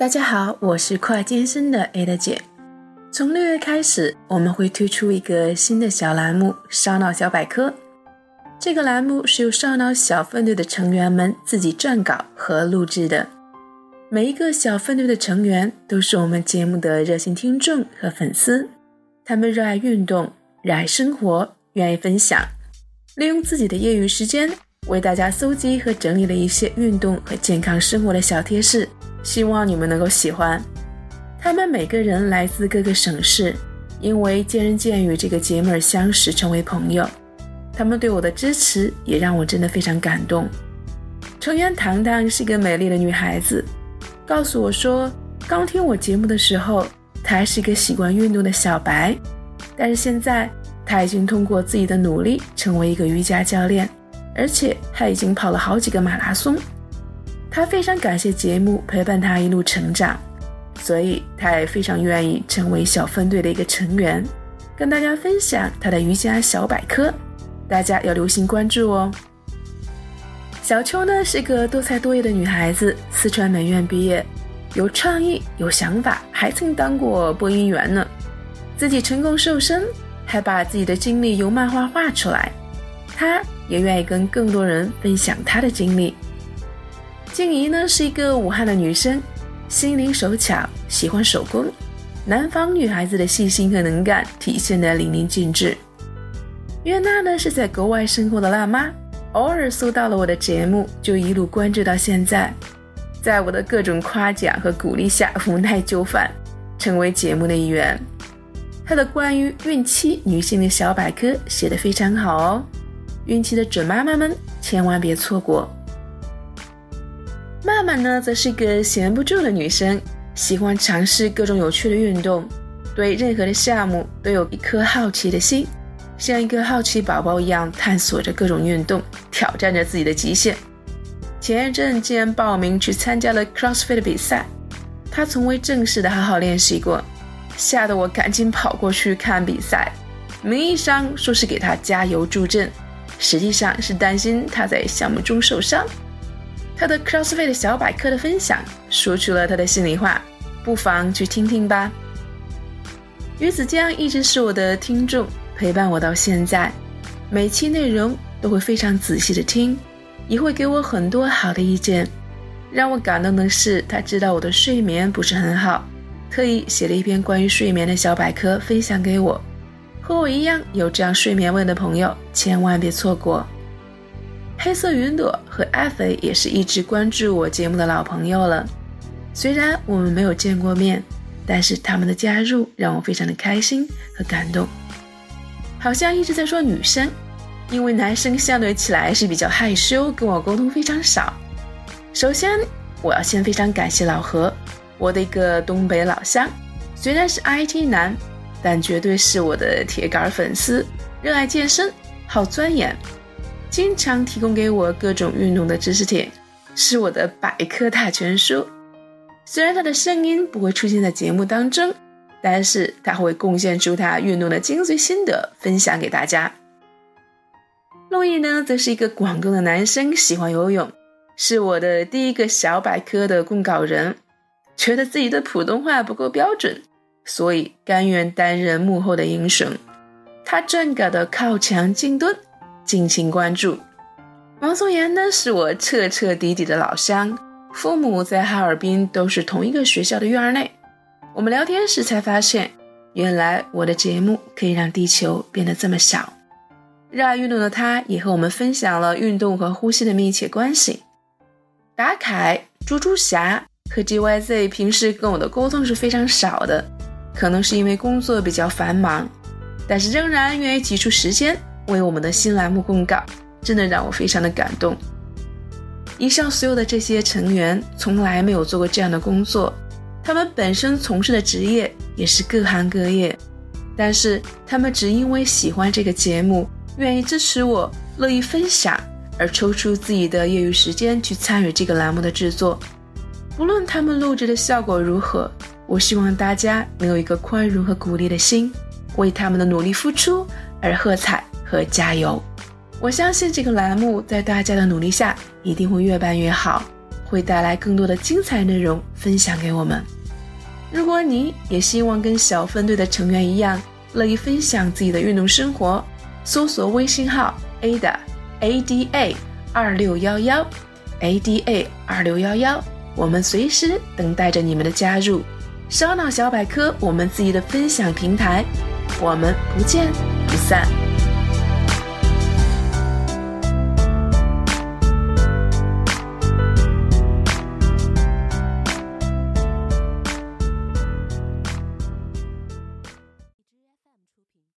大家好，我是快健身的 Ada 姐。从六月开始，我们会推出一个新的小栏目“烧脑小百科”。这个栏目是由烧脑小分队的成员们自己撰稿和录制的。每一个小分队的成员都是我们节目的热心听众和粉丝，他们热爱运动，热爱生活，愿意分享，利用自己的业余时间为大家搜集和整理了一些运动和健康生活的小贴士。希望你们能够喜欢。他们每个人来自各个省市，因为见人见语这个节目而相识，成为朋友。他们对我的支持也让我真的非常感动。成员糖糖是一个美丽的女孩子，告诉我说，刚听我节目的时候，她还是一个喜欢运动的小白，但是现在她已经通过自己的努力成为一个瑜伽教练，而且她已经跑了好几个马拉松。他非常感谢节目陪伴他一路成长，所以他也非常愿意成为小分队的一个成员，跟大家分享他的瑜伽小百科。大家要留心关注哦。小秋呢是个多才多艺的女孩子，四川美院毕业，有创意，有想法，还曾当过播音员呢。自己成功瘦身，还把自己的经历用漫画画出来。她也愿意跟更多人分享她的经历。静怡呢是一个武汉的女生，心灵手巧，喜欢手工，南方女孩子的细心和能干体现得淋漓尽致。约娜呢是在国外生活的辣妈，偶尔搜到了我的节目，就一路关注到现在，在我的各种夸奖和鼓励下，无奈就范，成为节目的一员。她的关于孕期女性的小百科写得非常好哦，孕期的准妈妈们千万别错过。曼曼呢，则是一个闲不住的女生，喜欢尝试各种有趣的运动，对任何的项目都有一颗好奇的心，像一个好奇宝宝一样探索着各种运动，挑战着自己的极限。前一阵竟然报名去参加了 CrossFit 的比赛，她从未正式的好好练习过，吓得我赶紧跑过去看比赛。名义上说是给她加油助阵，实际上是担心他在项目中受伤。他的 CrossFit 小百科的分享，说出了他的心里话，不妨去听听吧。鱼子酱一直是我的听众，陪伴我到现在，每期内容都会非常仔细的听，也会给我很多好的意见。让我感动的是，他知道我的睡眠不是很好，特意写了一篇关于睡眠的小百科分享给我。和我一样有这样睡眠问的朋友，千万别错过。黑色云朵和艾菲也是一直关注我节目的老朋友了。虽然我们没有见过面，但是他们的加入让我非常的开心和感动。好像一直在说女生，因为男生相对起来是比较害羞，跟我沟通非常少。首先，我要先非常感谢老何，我的一个东北老乡，虽然是 IT 男，但绝对是我的铁杆粉丝，热爱健身，好钻研。经常提供给我各种运动的知识点，是我的百科大全书。虽然他的声音不会出现在节目当中，但是他会贡献出他运动的精髓心得，分享给大家。陆毅呢，则是一个广东的男生，喜欢游泳，是我的第一个小百科的供稿人。觉得自己的普通话不够标准，所以甘愿担任幕后的英雄。他正搞的靠墙静蹲。敬请关注。王松岩呢，是我彻彻底底的老乡，父母在哈尔滨都是同一个学校的院内。我们聊天时才发现，原来我的节目可以让地球变得这么小。热爱运动的他，也和我们分享了运动和呼吸的密切关系。达凯、猪猪侠和 GYZ 平时跟我的沟通是非常少的，可能是因为工作比较繁忙，但是仍然愿意挤出时间。为我们的新栏目供稿，真的让我非常的感动。以上所有的这些成员从来没有做过这样的工作，他们本身从事的职业也是各行各业，但是他们只因为喜欢这个节目，愿意支持我，乐意分享，而抽出自己的业余时间去参与这个栏目的制作。不论他们录制的效果如何，我希望大家能有一个宽容和鼓励的心，为他们的努力付出而喝彩。和加油！我相信这个栏目在大家的努力下一定会越办越好，会带来更多的精彩内容分享给我们。如果你也希望跟小分队的成员一样，乐意分享自己的运动生活，搜索微信号 Ada A D A 二六幺幺 A D A 二六幺幺，我们随时等待着你们的加入。烧脑小百科，我们自己的分享平台，我们不见不散。